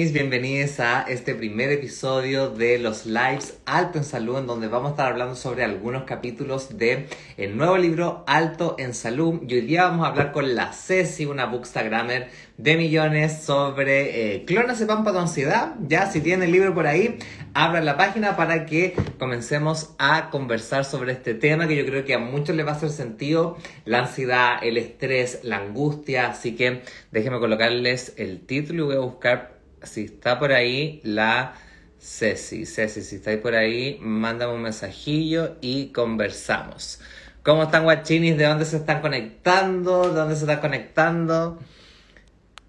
Bienvenidos a este primer episodio de los lives Alto en Salud, en donde vamos a estar hablando sobre algunos capítulos de el nuevo libro Alto en Salud. Y hoy día vamos a hablar con la Ceci, una bookstagrammer de millones, sobre eh, clonazepam para tu ansiedad. Ya, si tienen el libro por ahí, abran la página para que comencemos a conversar sobre este tema que yo creo que a muchos les va a hacer sentido, la ansiedad, el estrés, la angustia. Así que déjenme colocarles el título y voy a buscar si está por ahí la Ceci. Ceci, si estáis por ahí, mándame un mensajillo y conversamos. ¿Cómo están guachinis? ¿De dónde se están conectando? ¿De dónde se están conectando?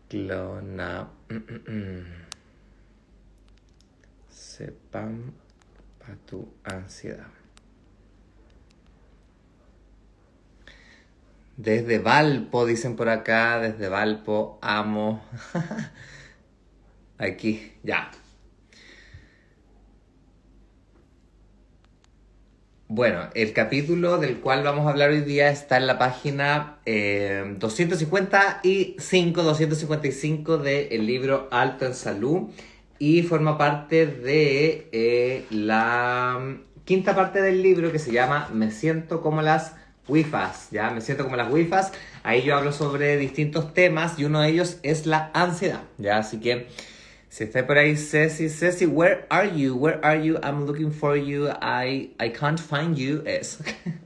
Clona. Sepan para tu ansiedad. Desde Valpo, dicen por acá, desde Valpo, amo. Aquí, ya. Bueno, el capítulo del cual vamos a hablar hoy día está en la página 255, 255 del libro Alto en Salud y forma parte de eh, la quinta parte del libro que se llama Me siento como las WIFAs, ¿ya? Me siento como las WIFAs. Ahí yo hablo sobre distintos temas y uno de ellos es la ansiedad, ¿ya? Así que si está por ahí, Ceci, Ceci, where are you? Where are you? I'm looking for you. I, I can't find you. Es.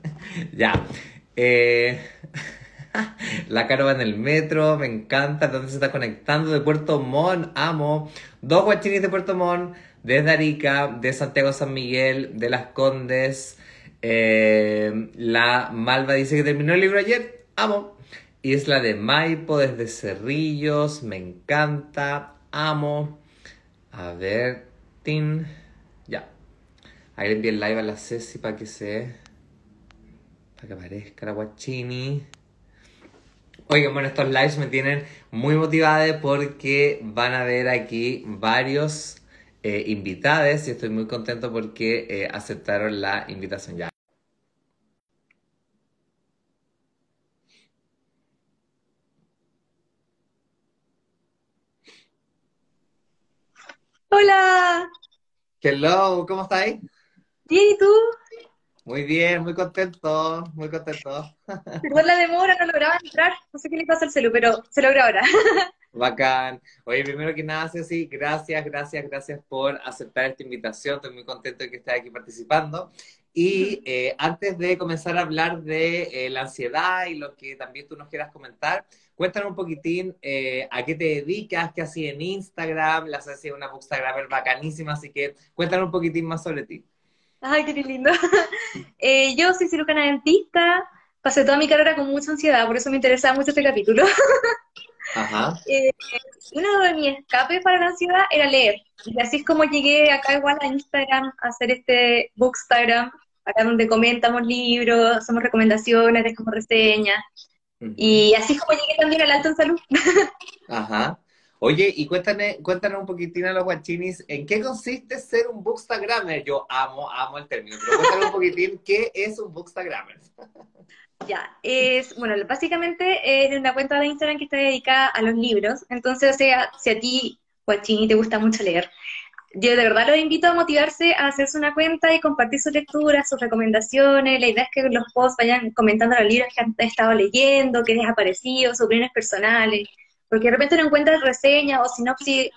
ya. Eh, la cara va en el metro, me encanta. ¿Dónde se está conectando? De Puerto Montt, amo. Dos guachinis de Puerto Montt, desde Arica, de Santiago San Miguel, de Las Condes. Eh, la Malva dice que terminó el libro ayer, amo. Isla de Maipo, desde Cerrillos, me encanta amo. A ver, tin. Ya. Ahí le envié el live a la Ceci para que se. para que aparezca la guachini. Oigan, bueno, estos lives me tienen muy motivada porque van a ver aquí varios eh, invitados y estoy muy contento porque eh, aceptaron la invitación ya. Hola. Hello, ¿cómo estáis? Bien, ¿y tú? Muy bien, muy contento, muy contento. Perdón la demora, no lograba entrar. No sé qué le pasa al celu, pero se logró ahora. Bacán. Oye, primero que nada, Ceci, gracias, gracias, gracias por aceptar esta invitación. Estoy muy contento de que estés aquí participando. Y eh, antes de comenzar a hablar de eh, la ansiedad y lo que también tú nos quieras comentar, Cuéntanos un poquitín eh, a qué te dedicas, qué haces en Instagram. La es una bookstagrammer bacanísima, así que cuéntanos un poquitín más sobre ti. Ay, qué lindo. Eh, yo soy cirujana dentista, pasé toda mi carrera con mucha ansiedad, por eso me interesaba mucho este capítulo. Ajá. Eh, uno de mis escapes para la ansiedad era leer. Y así es como llegué acá igual a Instagram a hacer este bookstagram, acá donde comentamos libros, hacemos recomendaciones, dejamos reseñas. Y así es como llegué también al alto en salud. Ajá. Oye, y cuéntame, cuéntanos un poquitín a los guachinis, ¿en qué consiste ser un bookstagrammer? Yo amo, amo el término, pero cuéntanos un poquitín, ¿qué es un bookstagrammer? Ya, es, bueno, básicamente es una cuenta de Instagram que está dedicada a los libros, entonces, o sea, si a ti, guachini, te gusta mucho leer, yo de verdad los invito a motivarse a hacerse una cuenta y compartir sus lecturas, sus recomendaciones. La idea es que los posts vayan comentando los libros que han estado leyendo, qué les ha parecido, sus opiniones personales, porque de repente no encuentran reseñas o sinopsis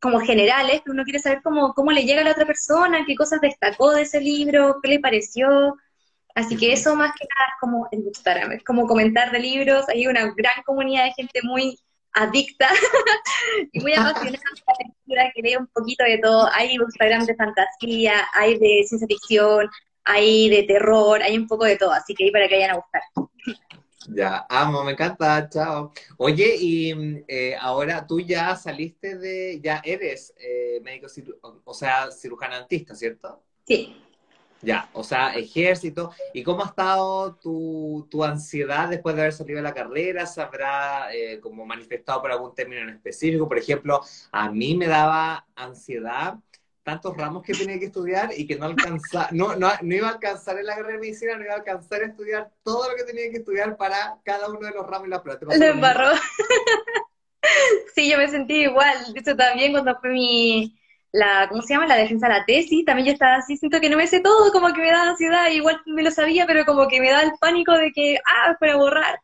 como generales, pero uno quiere saber cómo, cómo le llega a la otra persona, qué cosas destacó de ese libro, qué le pareció. Así que eso más que nada es como el Instagram, es como comentar de libros, hay una gran comunidad de gente muy adicta y muy apasionada por la lectura, que lee un poquito de todo. Hay Instagram de fantasía, hay de ciencia ficción, hay de terror, hay un poco de todo, así que ahí para que vayan a buscar. Ya, amo, me encanta, chao. Oye, y eh, ahora tú ya saliste de, ya eres eh, médico, o sea, cirujano dentista, ¿cierto? Sí. Ya, o sea, ejército. ¿Y cómo ha estado tu, tu ansiedad después de haber salido de la carrera? ¿Se habrá eh, como manifestado por algún término en específico? Por ejemplo, a mí me daba ansiedad tantos ramos que tenía que estudiar y que no alcanzaba, no, no, no, iba a alcanzar en la carrera de medicina, no iba a alcanzar a estudiar todo lo que tenía que estudiar para cada uno de los ramos y las pruebas. Lo embarró. sí, yo me sentí igual. Hecho, también cuando fue mi, la, ¿cómo se llama? La defensa de la tesis, también yo estaba así, siento que no me sé todo, como que me da ansiedad, igual me lo sabía, pero como que me da el pánico de que, ah, para borrar.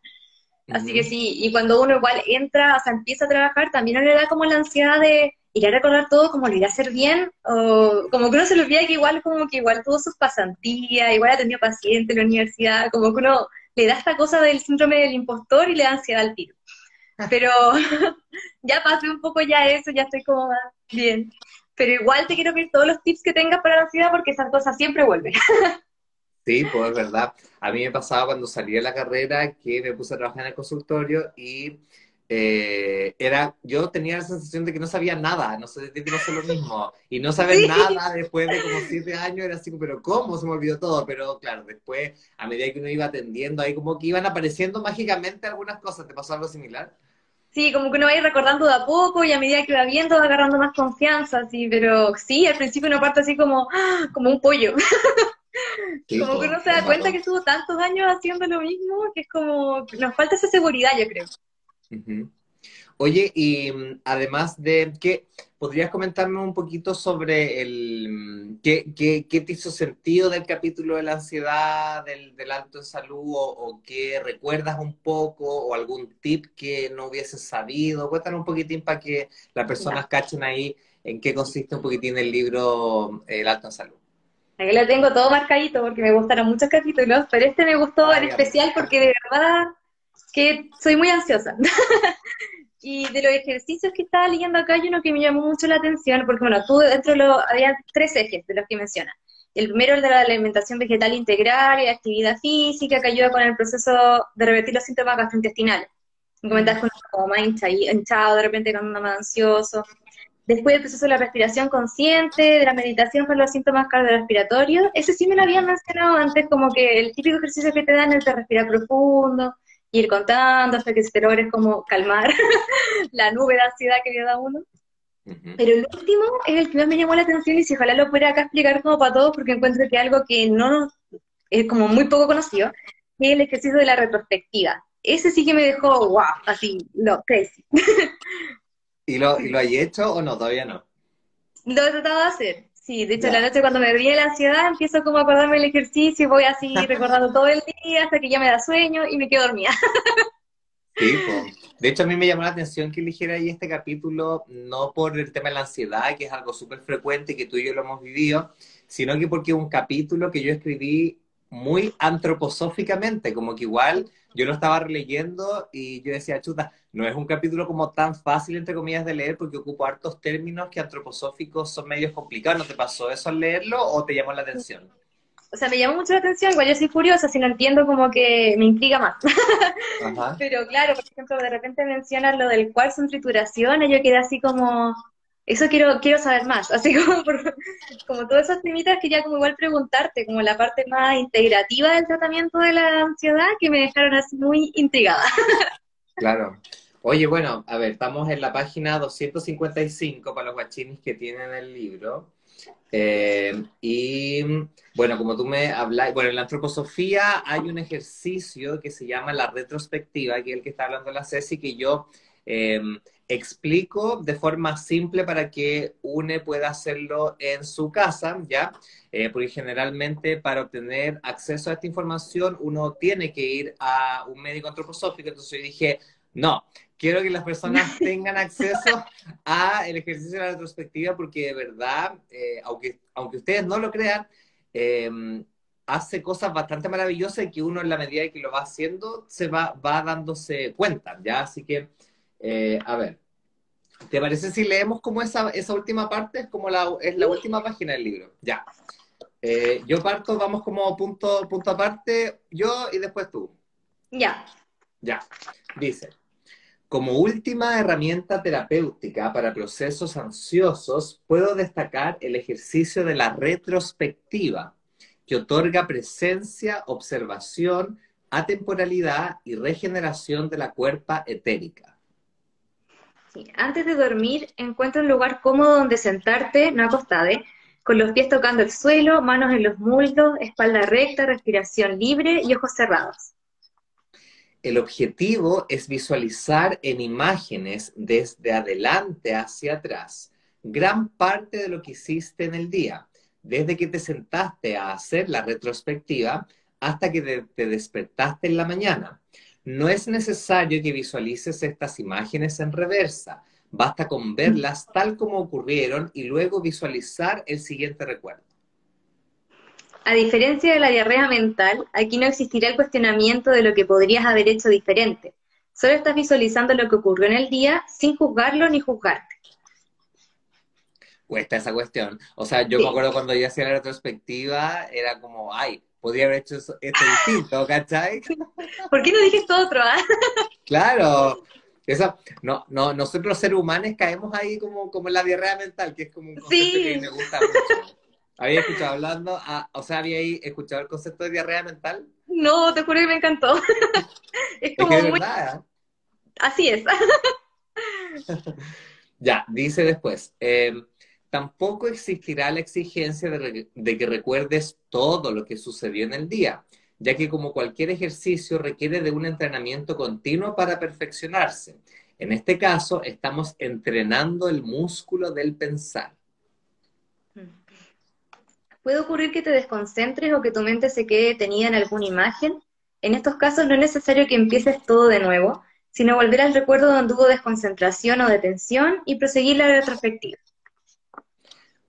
Así que sí, y cuando uno igual entra, o sea, empieza a trabajar, también no le da como la ansiedad de ir a recordar todo, como lo irá a hacer bien, o como que uno se le olvida que igual, como que igual tuvo sus pasantías, igual ha tenido pacientes en la universidad, como que uno le da esta cosa del síndrome del impostor y le da ansiedad al tiro. Pero ya pasé un poco ya eso, ya estoy como bien. Pero igual te quiero pedir todos los tips que tengas para la ansiedad porque esas cosas siempre vuelven. Sí, pues es verdad. A mí me pasaba cuando salí de la carrera que me puse a trabajar en el consultorio y eh, era, yo tenía la sensación de que no sabía nada, no sé, de no sé lo mismo. Y no saber nada después de como siete años era así, pero ¿cómo? Se me olvidó todo. Pero claro, después, a medida que uno iba atendiendo, ahí como que iban apareciendo mágicamente algunas cosas. ¿Te pasó algo similar? Sí, como que uno va a ir recordando de a poco y a medida que va viendo va agarrando más confianza, sí, pero sí, al principio una parte así como, ¡ah! como un pollo. como que uno se da cuenta que estuvo tantos años haciendo lo mismo que es como, nos falta esa seguridad, yo creo. Oye, y mm, además de que, ¿podrías comentarme un poquito sobre el mm, qué, qué, te hizo sentido del capítulo de la ansiedad, del, alto en salud, o, qué recuerdas un poco, o algún tip que no hubieses sabido? Cuéntanos un poquitín para que las personas cachen ahí en qué consiste un poquitín el libro El alto en salud. Aquí lo tengo todo marcadito porque me gustaron muchos capítulos, pero este me gustó en especial porque de verdad que soy muy ansiosa. y de los ejercicios que estaba leyendo acá, hay uno que me llamó mucho la atención, porque bueno, tú dentro de lo, había tres ejes de los que mencionas. El primero, el de la alimentación vegetal integral y la actividad física, que ayuda con el proceso de revertir los síntomas gastrointestinales. Comentas con como más hinchado, de repente con uno más ansioso. Después el proceso de la respiración consciente, de la meditación con los síntomas cardiorrespiratorios. Ese sí me lo habían mencionado antes, como que el típico ejercicio que te dan es de respirar profundo, ir contando hasta que se te logres como calmar la nube de ansiedad que le da uno. Pero el último es el que más me llamó la atención y si ojalá lo pudiera acá explicar como para todos porque encuentro que algo que no es como muy poco conocido, es el ejercicio de la retrospectiva. Ese sí que me dejó, wow, así, no, crazy. ¿Y lo, ¿Y lo hay hecho o no? Todavía no. Lo he tratado de hacer, Sí, de hecho, la noche cuando me viene la ansiedad, empiezo como a acordarme del ejercicio y voy así recordando todo el día hasta que ya me da sueño y me quedo dormida. Sí, de hecho a mí me llamó la atención que eligiera ahí este capítulo, no por el tema de la ansiedad, que es algo súper frecuente y que tú y yo lo hemos vivido, sino que porque es un capítulo que yo escribí muy antroposóficamente, como que igual yo lo estaba releyendo y yo decía, chuta, no es un capítulo como tan fácil, entre comillas, de leer porque ocupo hartos términos que antroposóficos son medios complicados. ¿No te pasó eso al leerlo o te llamó la atención? O sea, me llamó mucho la atención, igual yo soy curiosa, si no entiendo como que me intriga más. Pero claro, por ejemplo, de repente mencionas lo del cuarzo en trituración y yo quedé así como, eso quiero, quiero saber más, así como, como todos esos temitas quería como igual preguntarte, como la parte más integrativa del tratamiento de la ansiedad que me dejaron así muy intrigada. Claro. Oye, bueno, a ver, estamos en la página 255 para los guachinis que tienen el libro. Eh, y bueno, como tú me hablas, bueno, en la antroposofía hay un ejercicio que se llama la retrospectiva, que es el que está hablando la Ceci, que yo eh, explico de forma simple para que UNE pueda hacerlo en su casa, ¿ya? Eh, porque generalmente para obtener acceso a esta información uno tiene que ir a un médico antroposófico, entonces yo dije, no, quiero que las personas tengan acceso a el ejercicio de la retrospectiva porque de verdad, eh, aunque, aunque ustedes no lo crean, em, hace cosas bastante maravillosas y que uno en la medida que lo va haciendo se va, va dándose cuenta, ¿ya? Así que eh, a ver, ¿te parece si leemos como esa, esa última parte? Es como la, es la última página del libro. Ya. Eh, yo parto, vamos como punto, punto aparte, yo y después tú. Ya. Ya. Dice, como última herramienta terapéutica para procesos ansiosos, puedo destacar el ejercicio de la retrospectiva, que otorga presencia, observación, atemporalidad y regeneración de la cuerpa etérica. Antes de dormir, encuentra un lugar cómodo donde sentarte, no acostade, con los pies tocando el suelo, manos en los muslos, espalda recta, respiración libre y ojos cerrados. El objetivo es visualizar en imágenes desde adelante hacia atrás gran parte de lo que hiciste en el día, desde que te sentaste a hacer la retrospectiva hasta que te despertaste en la mañana. No es necesario que visualices estas imágenes en reversa, basta con verlas tal como ocurrieron y luego visualizar el siguiente recuerdo. A diferencia de la diarrea mental, aquí no existirá el cuestionamiento de lo que podrías haber hecho diferente. Solo estás visualizando lo que ocurrió en el día sin juzgarlo ni juzgarte. Cuesta esa cuestión. O sea, yo me acuerdo cuando yo hacía la retrospectiva, era como, ay, podría haber hecho esto distinto, ¿cachai? ¿Por qué no dijiste esto otro? Ah? Claro. Eso, no, no, nosotros los seres humanos caemos ahí como, como en la diarrea mental, que es como un concepto que me gusta mucho. ¿Había escuchado hablando? Ah, o sea, ¿había escuchado el concepto de diarrea mental? No, te juro que me encantó. es como muy... ¿eh? Así es. ya, dice después. Em, tampoco existirá la exigencia de, que recuerdes todo lo que sucedió en el día, ya que como cualquier ejercicio requiere de un entrenamiento continuo para perfeccionarse. En este caso, estamos entrenando el músculo del pensar. Puede ocurrir que te desconcentres o que tu mente se quede detenida en alguna imagen. En estos casos no es necesario que empieces todo de nuevo, sino volver al recuerdo donde hubo desconcentración o detención y proseguir la retrospectiva.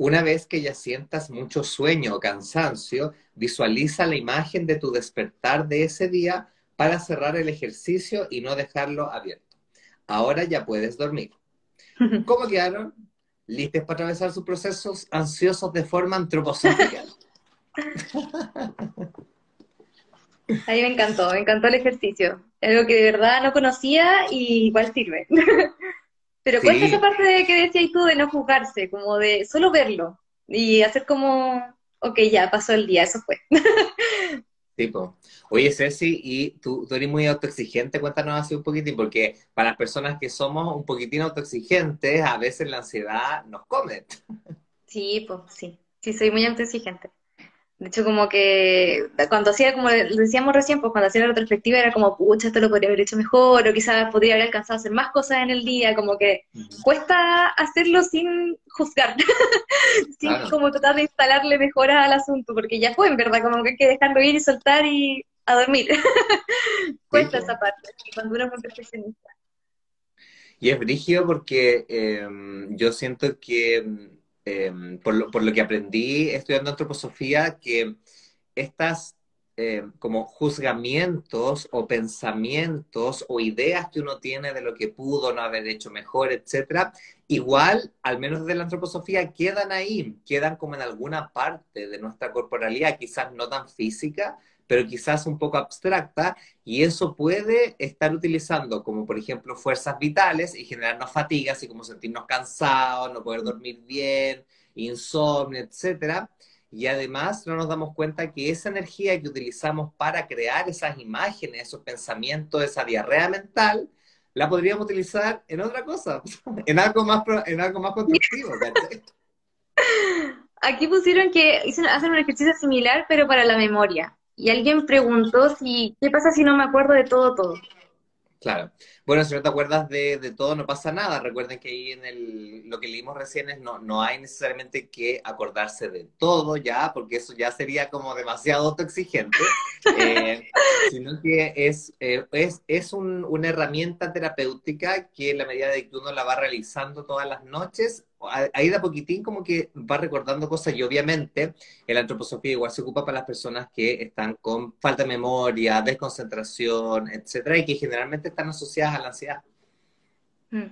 Una vez que ya sientas mucho sueño o cansancio, visualiza la imagen de tu despertar de ese día para cerrar el ejercicio y no dejarlo abierto. Ahora ya puedes dormir. ¿Cómo quedaron? listos para atravesar sus procesos ansiosos de forma antroposófica. A mí me encantó, me encantó el ejercicio. Algo que de verdad no conocía y igual sirve. Pero cuesta esa parte de que decías tú de no juzgarse, como de solo verlo y hacer como, ok, ya pasó el día, eso fue. Tipo, oye Ceci, y tú, tú eres muy autoexigente, cuéntanos así un poquitín, porque para las personas que somos un poquitín autoexigentes, a veces la ansiedad nos come. Sí, pues sí, sí, soy muy autoexigente. De hecho, como que cuando hacía, como decíamos recién, pues cuando hacía la retrospectiva era como, pucha, esto lo podría haber hecho mejor, o quizás podría haber alcanzado a hacer más cosas en el día, como que cuesta hacerlo sin juzgar, sin como tratar de instalarle mejoras al asunto, porque ya fue, en verdad, como que hay que dejarlo ir y soltar y a dormir. cuesta esa parte, cuando uno es muy perfeccionista. Y es brígido porque em, yo siento que Em, por, lo, por, lo, que aprendí estudiando antroposofía, que estas em, como juzgamientos o pensamientos o ideas que uno tiene de lo que pudo no haber hecho mejor, etcétera, igual, al menos desde la antroposofía, quedan ahí, quedan como en alguna parte de nuestra corporalidad, quizás no tan física, pero quizás un poco abstracta, y eso puede estar utilizando como, por ejemplo, fuerzas vitales y generarnos fatigas, así como sentirnos cansados, no poder dormir bien, insomnio, etcétera. Y además no nos damos cuenta que esa energía que utilizamos para crear esas imágenes, esos pensamientos, esa diarrea mental, la podríamos utilizar en otra cosa, en algo más, en algo más constructivo. Aquí pusieron que hacen un ejercicio similar, pero para la memoria y alguien preguntó si, ¿qué pasa si no me acuerdo de todo, todo? Claro. Bueno, si no te acuerdas de, de, todo, no pasa nada. Recuerden que ahí en el, lo que leímos recién es no, no hay necesariamente que acordarse de todo ya, porque eso ya sería como demasiado autoexigente, eh, sino que es, eh, es, es un, una herramienta terapéutica que en la medida de que uno la va realizando todas las noches, ahí de a poquitín como que va recordando cosas y obviamente el antroposofía igual se ocupa para las personas que están con falta de memoria, desconcentración, etcétera, y que generalmente están asociadas a la ansiedad. Mm.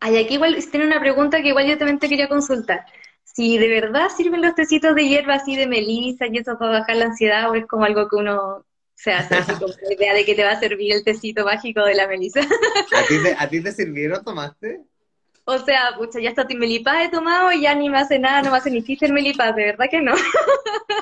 aquí igual tiene una pregunta que igual yo también te quería consultar. Si de verdad sirven los tecitos de hierba así de melisa y eso para bajar la ansiedad o es como algo que uno se hace así con la idea de que te va a servir el tecito mágico de la melisa. ¿A ti te, ¿a ti te sirvieron, tomaste? O sea, pucha, ya tu melipaz he tomado y ya ni me hace nada, no me hace ni chiste el melipaz, de verdad que no.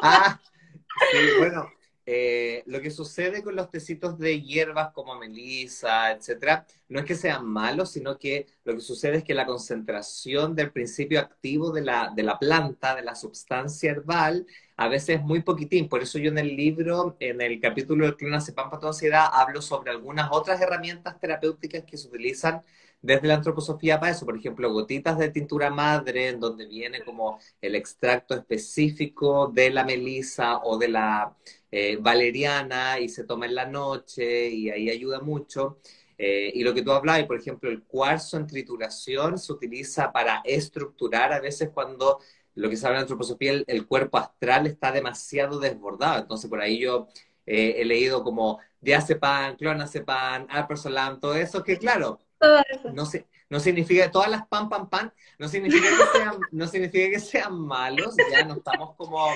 Ah, sí, bueno, eh, lo que sucede con los tecitos de hierbas como melisa, etcétera, no es que sean malos, sino que lo que sucede es que la concentración del principio activo de la, de la planta, de la sustancia herbal, a veces es muy poquitín. Por eso yo en el libro, en el capítulo del clonazepam para ansiedad, hablo sobre algunas otras herramientas terapéuticas que se utilizan desde la antroposofía para eso, por ejemplo, gotitas de tintura madre, en donde viene como el extracto específico de la melisa o de la eh, valeriana y se toma en la noche y ahí ayuda mucho. Eh, y lo que tú hablabas, por ejemplo, el cuarzo en trituración se utiliza para estructurar a veces cuando lo que se habla en antroposofía, el, cuerpo astral está demasiado desbordado. Entonces, por ahí yo eh, he leído como diazepam, clonazepam, alprazolam, todo eso, que claro, no, no significa, todas las pan, pan, pan, no significa que sean, no significa que sean malos, ya no estamos como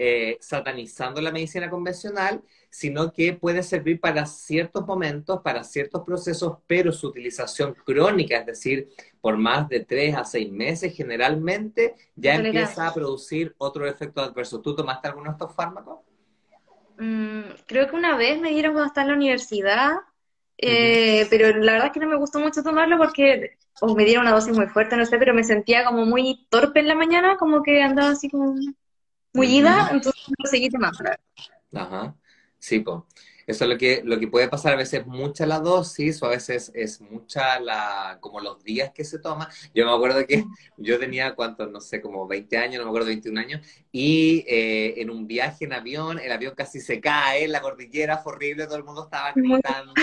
eh, satanizando la medicina convencional, sino que puede servir para ciertos momentos, para ciertos procesos, pero su utilización crónica, es decir, por más de tres a seis meses, generalmente ya empieza a producir otro efecto adverso. ¿Tú tomaste alguno de estos fármacos? Mm, creo que una vez me dieron cuando estaba en la universidad, eh, pero la verdad es que no me gustó mucho tomarlo porque o me dieron una dosis muy fuerte, no sé, pero me sentía como muy torpe en la mañana, como que andaba así como muy ida, entonces seguí tomando. Ajá, sí, pues. Eso es lo que, lo que puede pasar, a veces mucha la dosis o a veces es mucha la, como los días que se toma. Yo me acuerdo que yo tenía, ¿cuántos? No sé, como 20 años, no me acuerdo, 21 años, y eh, en un viaje en avión, el avión casi se cae, la cordillera fue horrible, todo el mundo estaba gritando,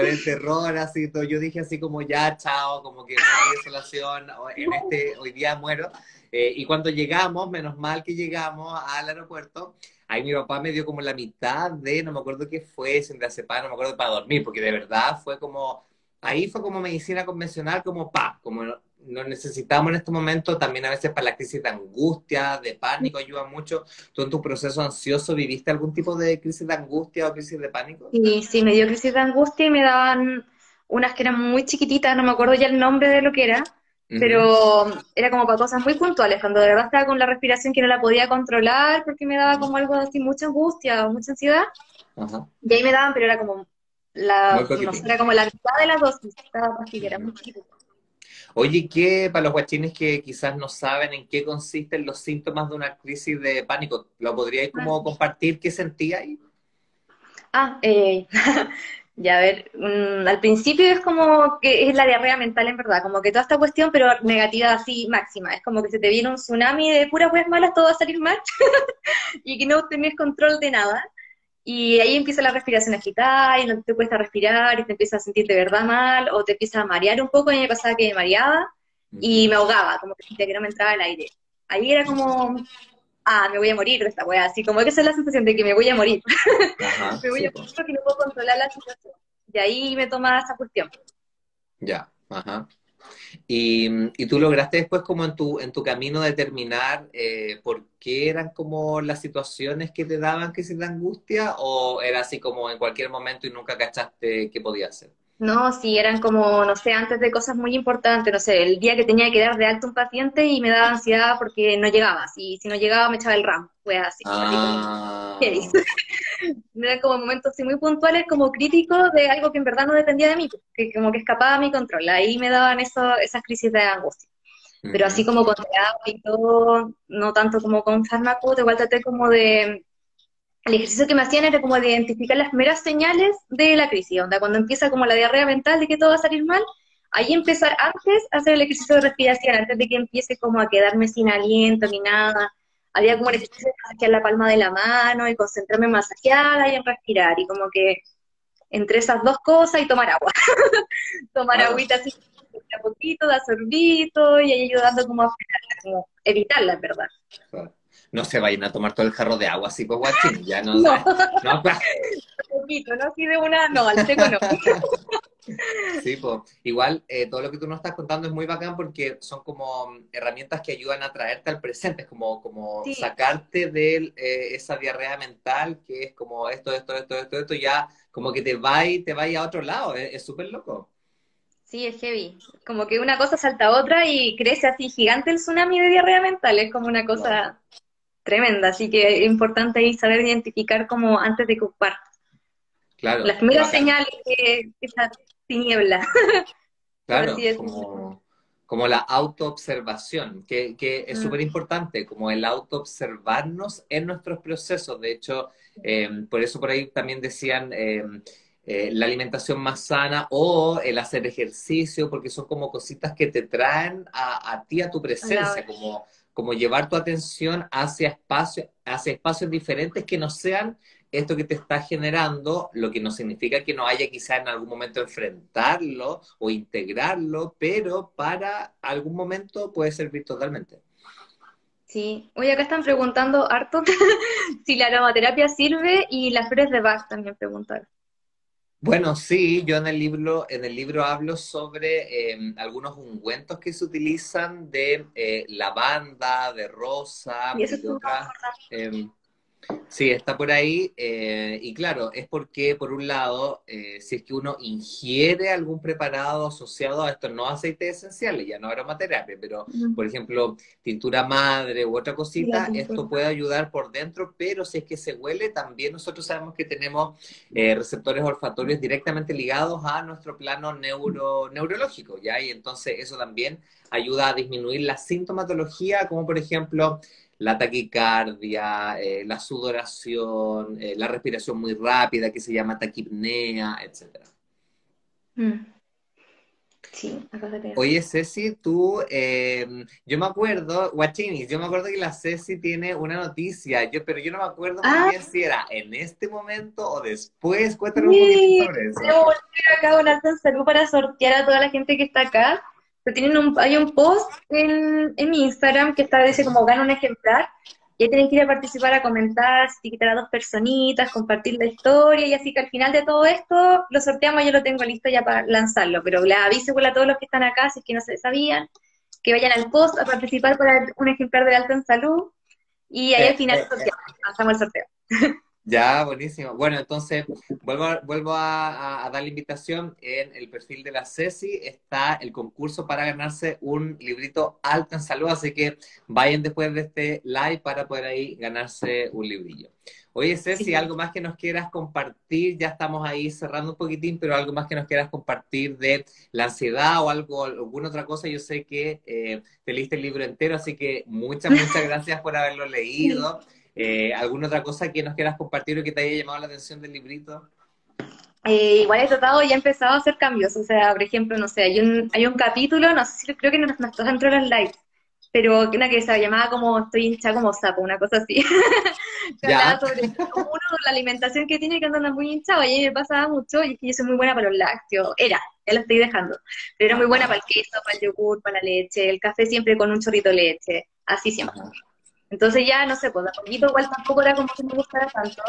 fue de terror, así, todo. Yo dije así como ya, chao, como que no hay desolación, en este, hoy día muero. Eh, y cuando llegamos, menos mal que llegamos al aeropuerto, ahí mi papá me dio como la mitad de, no me acuerdo qué fue, sin diazepam, no me acuerdo para dormir, porque de verdad fue como, ahí fue como medicina convencional, como pa, como lo necesitamos en este momento, también a veces para la crisis de angustia, de pánico, ayuda mucho. ¿Tú en tu proceso ansioso viviste algún tipo de crisis de angustia o crisis de pánico? Sí, sí, me dio crisis de angustia y me daban unas que eran muy chiquititas, no me acuerdo ya el nombre de lo que era, pero era como para cosas muy puntuales, cuando de verdad estaba con la respiración que no la podía controlar porque me daba como algo así, mucha angustia o mucha ansiedad. Y ahí me daban, pero era como la, era como la mitad de las dosis, estaba así, era muy chiquito. Oye, ¿qué para los guachines que quizás no saben en qué consisten los síntomas de una crisis de pánico? ¿Lo podríais como ah. compartir qué sentíais? Ah, eh, Ya, a ver, mm, al principio es como que es la diarrea mental en verdad, como que toda esta cuestión, pero negativa así máxima, es como que se te viene un tsunami de puras weas malas, todo va a salir mal, y que no tenés control de nada, y ahí empieza la respiración agitada, y no te cuesta respirar, y te empiezas a sentir de verdad mal, o te empieza a marear un poco, y me pasaba que me mareaba, y me ahogaba, como que sentía que no me entraba el aire. Ahí era como, ah, me voy a morir de esta wea, así como que esa es la sensación de que me voy a morir. me voy a morir porque no puedo controlar la situación. Y ahí me toma esa cuestión. Ya, ajá. Y, y, tú lograste después como en tu, en tu camino determinar eh, por qué eran como las situaciones que te daban que se de angustia o era así como en cualquier momento y nunca cachaste qué podía hacer? No, sí, eran como, no sé, antes de cosas muy importantes, no sé, el día que tenía que dar de alto un paciente y me daba ansiedad porque no llegaba, y si no llegaba me echaba el RAM, fue así. Ah. eran como momentos así muy puntuales, como críticos de algo que en verdad no dependía de mí, que como que escapaba a mi control, ahí me daban eso, esas crisis de angustia. Pero así como con y todo, no tanto como con fármacos, igual traté como de el ejercicio que me hacían era como de identificar las primeras señales de la crisis, onda, cuando empieza como la diarrea mental de que todo va a salir mal, ahí empezar antes a hacer el ejercicio de respiración, antes de que empiece como a quedarme sin aliento ni nada. Había como el ejercicio de masajear la palma de la mano y concentrarme en masajear y en respirar, y como que entre esas dos cosas y tomar agua. tomar agüita así a poquito, dar sorbito y ahí ayudando como a como evitarla, en verdad no se vayan a tomar todo el jarro de agua así pues guachín, ya no. no, no, pues. Un poquito, no así de una, no, al seco no. Sí, pues igual eh, todo lo que tú nos estás contando es muy bacán porque son como herramientas que ayudan a traerte al presente, es como, como sacarte de eh, esa diarrea mental que es como esto, esto, esto, esto, esto, ya como que te va y te va a otro lado, es súper loco. Sí, es heavy. Como que una cosa salta a otra y crece así gigante el tsunami de diarrea mental, es como una cosa tremenda, así que es importante ahí saber identificar como antes de ocupar. Claro. Las primeras señales de esa tiniebla. Claro, como, como, la autoobservación, que, que es mm. súper importante, como el autoobservarnos en nuestros procesos. De hecho, em, por eso por ahí también decían em, eh, la alimentación más sana o el hacer ejercicio, porque son como cositas que te traen a, a ti, a tu presencia, como, como llevar tu atención hacia espacios, hacia espacios diferentes que no sean esto que te está generando, lo que no significa que no haya quizá en algún momento enfrentarlo o integrarlo, pero para algún momento puede servir totalmente. Sí, hoy acá están preguntando harto si la aromaterapia sirve y las flores de Bach también preguntaron. Bueno, sí, yo en el libro, en el libro hablo sobre em, algunos ungüentos que se utilizan de eh, lavanda, de rosa, y, de otras, Sí, está por ahí. Eh, y claro, es porque, por un lado, eh, si es que uno ingiere algún preparado asociado a estos no aceites esenciales, ya no aromaterapia, pero, por ejemplo, tintura madre u otra cosita, esto puede ayudar por dentro, pero si es que se huele, también nosotros sabemos que tenemos eh, receptores olfatorios directamente ligados a nuestro plano neuro, neurológico, ¿ya? Y entonces eso también ayuda a disminuir la sintomatología, como por ejemplo la taquicardia, eh, la sudoración, eh, la respiración muy rápida que se llama taquipnea, etc. Mm. Sí, acá Oye, Ceci, tú, em, yo me acuerdo, Guachinis, yo me acuerdo que la Ceci tiene una noticia, yo, pero yo no me acuerdo muy ah. bien si era en este momento o después. Cuéntanos un poquito sobre eso. Yo acá un salud para sortear a toda la gente que está acá tienen un, hay un post en, en mi Instagram que está, dice como gana un ejemplar, y ahí tienen que ir a participar, a comentar, etiquetar a dos personitas, compartir la historia, y así que al final de todo esto lo sorteamos, yo lo tengo listo ya para lanzarlo, pero le aviso a todos los que están acá, si es que no se sabían, que vayan al post a participar para un ejemplar de alta en salud, y ahí al final sorteamos, lanzamos el sorteo. Ya, buenísimo. Bueno, entonces vuelvo, a, vuelvo a, dar la invitación. En el perfil de la Ceci está el concurso para ganarse un librito alto en salud, así que vayan después de este live para poder ahí ganarse un librillo. Oye, Ceci, algo más que nos quieras compartir, ya estamos ahí cerrando un poquitín, pero algo más que nos quieras compartir de la ansiedad o algo, alguna otra cosa. Yo sé que eh, te leíste el libro entero, así que muchas, muchas gracias por haberlo leído. Eh, ¿Alguna otra cosa que nos quieras compartir o que te haya llamado la atención del librito? Eh, igual he tratado y he empezado a hacer cambios. O sea, por ejemplo, no sé, hay un, hay un capítulo, no sé si creo que no, no está dentro de los likes, pero una que se llamaba como Estoy hincha como sapo, una cosa así. que hablaba sobre uno, la alimentación que tiene que andar muy hinchado. Y a mí me pasaba mucho, y es que yo soy muy buena para los lácteos. Era, ya lo estoy dejando. Pero era muy buena para el queso, para el yogur, para la leche, el café siempre con un chorrito de leche. Así siempre. Entonces ya, no sé, pues a poquito igual tampoco era como que me gustara tanto.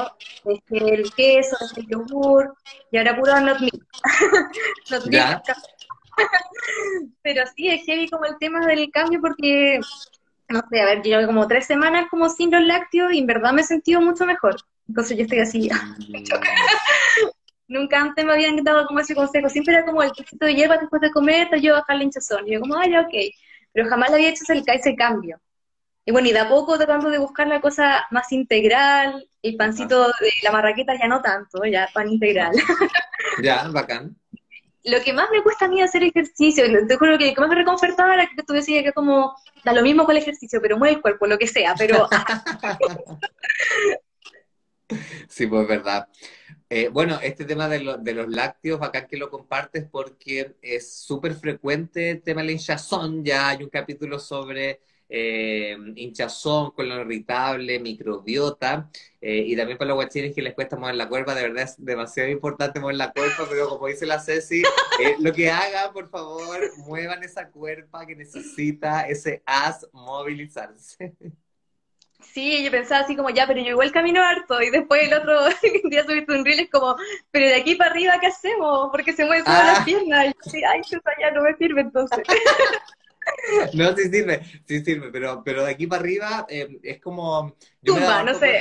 Este, el queso, el yogur, y ahora puro not milk. Pero sí, es heavy como el tema del cambio porque, no sé, a ver, llevo como tres semanas como sin los lácteos y en verdad me he sentido mucho mejor. Entonces yo estoy así. Nunca antes me habían dado como ese consejo. Siempre era como el tecito de hierba después de comer, te yo bajar la hinchazón. Y yo como, ay, ok. Pero jamás le había hecho ese, ese cambio. Y bueno, y de a poco tratando de buscar la cosa más integral, el pancito de la marraqueta ya no tanto, ya pan integral. Ya, bacán. Lo que más me cuesta a mí hacer ejercicio, te juro que lo que más me reconfortaba era que tú decías que como, da lo mismo con el ejercicio, pero mueve el cuerpo, lo que sea, pero... sí, pues verdad. Eh, bueno, este tema de, de, los lácteos, bacán que lo compartes porque es súper frecuente el tema de la hinchazón, ya hay un capítulo sobre eh, hinchazón, colon irritable, microbiota, eh, y también para los guachines que les cuesta mover la cuerpa, de verdad es demasiado importante mover la cuerpa, pero como dice la Ceci, eh, lo que hagan, por favor, muevan esa cuerpa que necesita ese as movilizarse. Sí, yo pensaba así como, ya, pero yo igual camino harto, y después el otro día subiste un reel, es como, pero de aquí para arriba, ¿qué hacemos? Porque se mueven todas las ah. piernas, y ay, eso ya no me sirve entonces. No, sí sirve, sí sirve, pero, pero de aquí para arriba eh, es como... Tumba, no sé.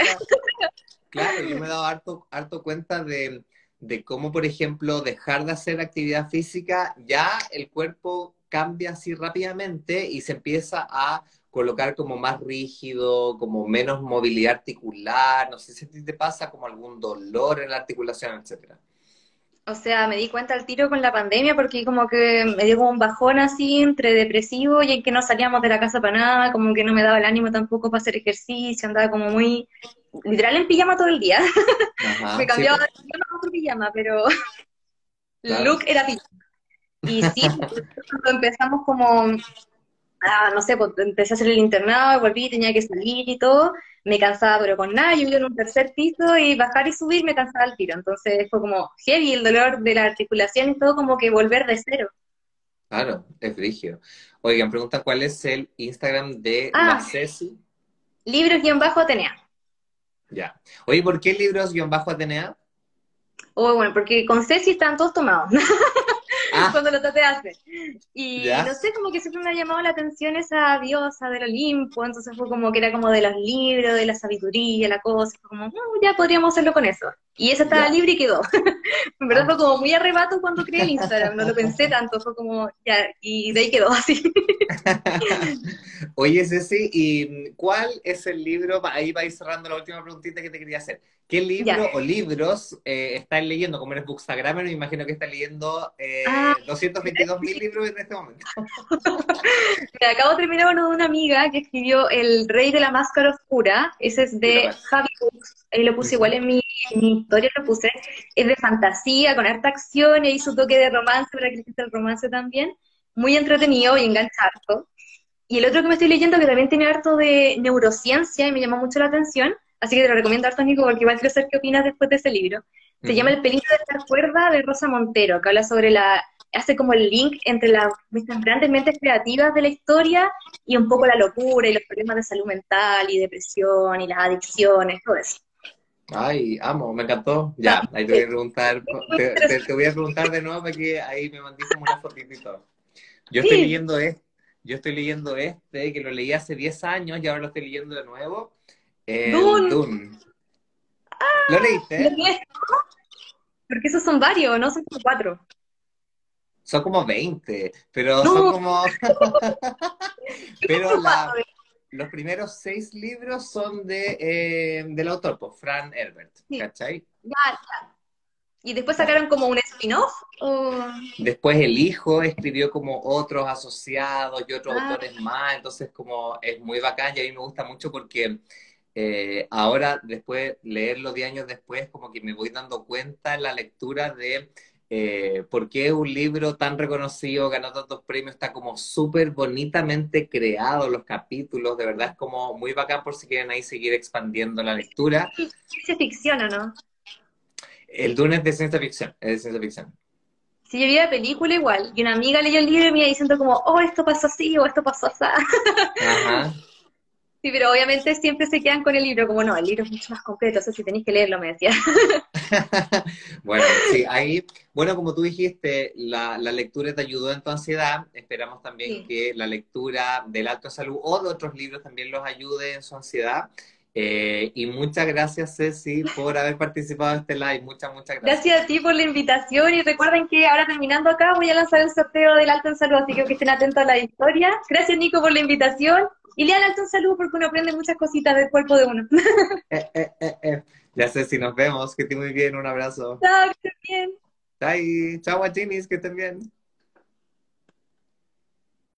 claro, yo me he dado harto, harto cuenta de, de cómo, por ejemplo, dejar de hacer actividad física, ya el cuerpo cambia así rápidamente y se empieza a colocar como más rígido, como menos movilidad articular, no sé si te pasa como algún dolor en la articulación, etcétera. O sea, me di cuenta al tiro con la pandemia porque como que me dio como un bajón así entre depresivo y en que no salíamos de la casa para nada, como que no me daba el ánimo tampoco para hacer ejercicio, andaba como muy literal en pijama todo el día. me cambiaba de pijama a otro pijama, pero el look era pijama. Y sí, cuando empezamos como, ah, no sé, pues empecé a hacer el internado, volví, tenía que salir y todo, me cansaba, pero con nada, yo vivía en un tercer piso y bajar y subir me cansaba al tiro. Entonces fue como heavy el dolor de la articulación y todo como que volver de cero. Claro, es frigio. Oigan, pregunta cuál es el Instagram de ah, la Ceci. Libros-Atenea. Ya. Oye, ¿por qué libros-Atenea? Oh, bueno, porque con Ceci están todos tomados. Ah. cuando lo hacer. Y no sé, como que siempre me ha llamado la atención esa diosa del Olimpo, entonces fue como que era como de los libros, de la sabiduría, la cosa, fue como, ya podríamos hacerlo con eso. Y esa estaba libre y quedó. en verdad fue como muy arrebato cuando creé el Instagram, no lo pensé tanto, fue como, ya, y de ahí quedó así. Oye, Ceci, ¿y cuál es el libro? Ahí va a ir cerrando la última preguntita que te quería hacer. ¿Qué libro o libros eh, estás leyendo? Como eres bookstagrammer, me imagino que estás leyendo eh, 222 ah, mil libros en este momento. Me acabo de terminar uno de una amiga que escribió El Rey de la Máscara Oscura. Ese es de Javi Books. Ahí lo puse igual en mi, historia, lo puse. Es de fantasía, con harta acción y su toque de romance para que existe el romance también. Muy entretenido y engancha harto. Y el otro que me estoy leyendo, que también tiene harto de neurociencia y me llamó mucho la atención, Así que te lo recomiendo harto, Nico, porque igual quiero saber qué opinas después de ese libro. Se llama El peligro de esta cuerda de Rosa Montero, que habla sobre la, hace como el link entre las grandes mentes creativas de la historia y un poco la locura y los problemas de salud mental y depresión y las adicciones, todo eso. Ay, amo, me encantó. Ya, ahí te voy a preguntar, te, voy a preguntar de nuevo porque ahí me mandé como una fotito y todo. Yo estoy leyendo este, yo estoy leyendo este, que lo leí hace 10 años y ahora lo estoy leyendo de nuevo. Dune. Ah, ¿Lo leíste? Porque esos son varios, ¿no? Son como cuatro. Son como 20, pero son como... pero los primeros seis libros son de, eh, del autor, pues, Fran Herbert, ¿cachai? Ya, ya. ¿Y después sacaron como un spin-off? Después el hijo escribió como otros asociados y otros ah. autores más, entonces como es muy bacán y a mí me gusta mucho porque eh, ahora, después, leerlo 10 años después, como que me voy dando cuenta en la lectura de eh, por qué un libro tan reconocido, ganó tantos premios, está como súper bonitamente creado, los capítulos, de verdad es como muy bacán por si quieren ahí seguir expandiendo la lectura. ¿Ciencia ficción o no? El Dune es de ciencia ficción, es de ciencia ficción. Si yo vi la película igual, y una amiga leyó el libro y me iba diciendo como, oh, esto pasó así o esto pasó así. Ajá. Sí, pero obviamente siempre se quedan con el libro, como no, el libro es mucho más completo, o sea, si tenéis que leerlo, me decía. bueno, sí, ahí, bueno, como tú dijiste, la, lectura te ayudó en tu ansiedad, esperamos también que la lectura del Alto Salud o de otros libros también los ayude en su ansiedad. Eh, y muchas gracias, Ceci, por haber participado en este live. Muchas, muchas gracias. Gracias a ti por la invitación y recuerden que ahora terminando acá voy a lanzar el sorteo del Alto en Salud, así que estén atentos a la historia. Gracias, Nico, por la invitación y lean Alto en Salud porque uno aprende muchas cositas del cuerpo de uno. Eh, eh, ya si nos vemos, que estés muy bien, un abrazo. Chao, que estén bien. Chao, chao, que estén bien.